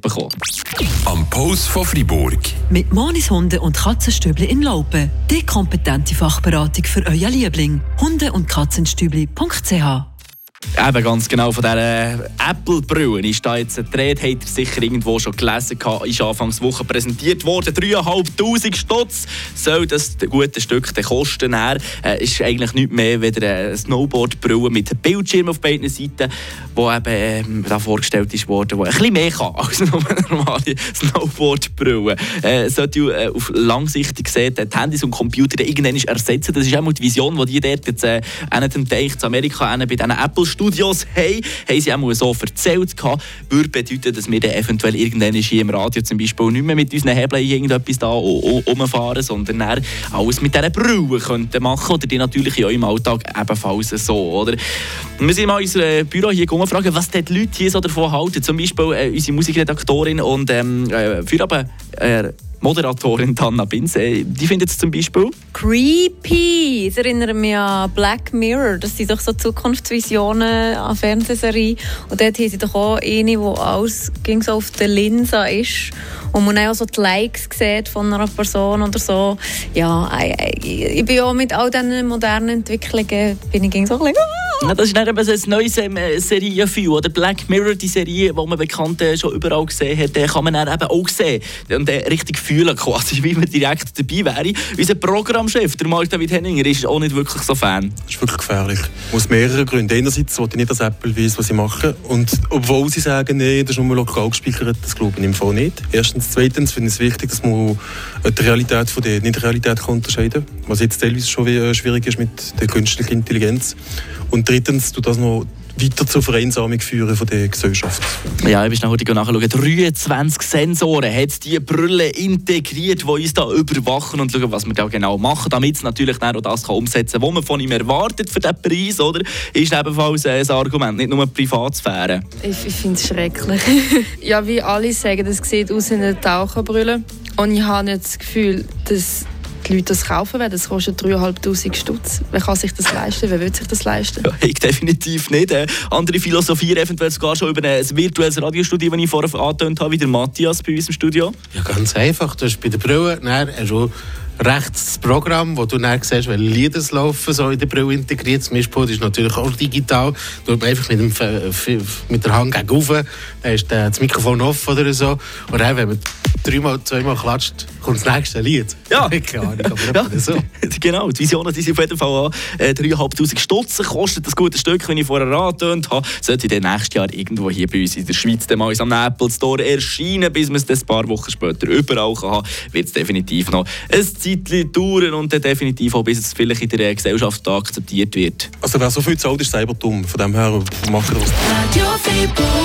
bekommen. Am Post von Fribourg. Mit Monis Hunde und Katzenstübli in Laupen. Die kompetente Fachberatung für euer Liebling. Hunde- und Katzenstübli.ch Eben ganz genau, von dieser Apple-Brille ist da jetzt ein Dreht, habt ihr sicher irgendwo schon gelesen, ist Anfangswoche präsentiert worden. 3'500 Stutz soll das gute Stück kosten. Er äh, ist eigentlich nicht mehr als eine Snowboard-Brille mit Bildschirm auf beiden Seiten, wo eben äh, da vorgestellt ist worden, wo ein bisschen mehr kann als eine normale Snowboard-Brille. Äh, sollte äh, auf langsichtig gesehen die Handys und Computer irgendwann ersetzen. Das ist auch die Vision, die die dort jetzt äh, in Amerika bei diesen Apple Studios haben, haben sie auch so erzählt, würde bedeuten, dass wir dann eventuell irgendwann hier im Radio zum Beispiel nicht mehr mit unseren Hebeln irgendetwas da rumfahren, sondern alles mit diesen Brühen könnten machen oder die natürlich in eurem Alltag ebenfalls so, oder? Wir sind mal in unserem Büro hier fragen, was die Leute hier so davon halten. Zum Beispiel äh, unsere Musikredaktorin und ähm, äh, für aber, äh, Moderatorin Tanna Binse, die findet es zum Beispiel creepy. Es erinnert mich an Black Mirror. Das sind doch so Zukunftsvisionen an Fernsehserien. Und dort haben sie doch auch eine, die alles ging so auf der Linse ist und man auch so die Likes sieht von einer Person oder so. Ja, ich bin auch mit all diesen modernen Entwicklungen bin ich so ein bisschen, ja, das ist dann eben ein neues ähm, Serienfilm. Oder Black Mirror, die Serie, die man bekannt äh, schon überall gesehen hat, kann man dann eben auch sehen und äh, richtig fühlen, quasi, wie man direkt dabei wäre. Unser Programmchef, der Mark David Henninger, ist auch nicht wirklich so Fan. Das ist wirklich gefährlich. Aus mehreren Gründen. Einerseits wollte ich nicht, dass Apple weiss, was sie machen. Und obwohl sie sagen, nee, das ist nur lokal gespeichert, das glaube ich im Fall nicht. Erstens. Zweitens finde ich es wichtig, dass man die Realität von der Nicht-Realität unterscheiden kann. Was jetzt teilweise schon äh, schwierig ist mit der künstlichen Intelligenz. Und drittens tut das noch weiter zur Vereinsamung führen von der Gesellschaft. Ja, ich bin heute nachschauen. 23 Sensoren hat die Brille integriert, die uns da überwachen und schauen, was wir da genau machen, damit es natürlich auch das kann umsetzen kann, was man von ihm erwartet für diesen Preis, oder? Ist ebenfalls ein Argument, nicht nur Privatsphäre. Ich, ich finde es schrecklich. ja, wie alle sagen, das sieht aus wie eine Taucherbrille. Und ich habe nicht das Gefühl, dass die Leute das kaufen werden. Das kostet 3'500 Stutz. Wer kann sich das leisten? Wer will sich das leisten? Ja, ich definitiv nicht. Äh. Andere philosophieren eventuell sogar schon über ein virtuelles Radiostudio, das ich vorher angetönt habe, wie der Matthias bei uns im Studio. Ja, ganz einfach. Du hast bei der Brille also rechts das Programm, wo du dann siehst, welche Lieder laufen, so in der Brille integriert. Das Mischpult ist natürlich auch digital. Da tut man einfach mit, dem, mit der Hand gegen rauf, dann ist das Mikrofon offen oder so. Und dann, wenn man dreimal, zweimal klatscht, kommt das nächste Lied. Ja, Keine Ahnung, aber ja. so. genau. Die Visionen die sind auf jeden Fall an. Äh, 3'500 Stutz kostet das gute Stück, wenn ich vorher angetönt habe. Sollte dann nächstes Jahr irgendwo hier bei uns in der Schweiz mal am Apple Store erscheinen, bis man es ein paar Wochen später überall kann haben, wird es definitiv noch ein Zeitchen dauern und dann definitiv auch, bis es vielleicht in der Gesellschaft akzeptiert wird. Also wer so viel zahlt, ist selber dumm. Von dem her machen wir das.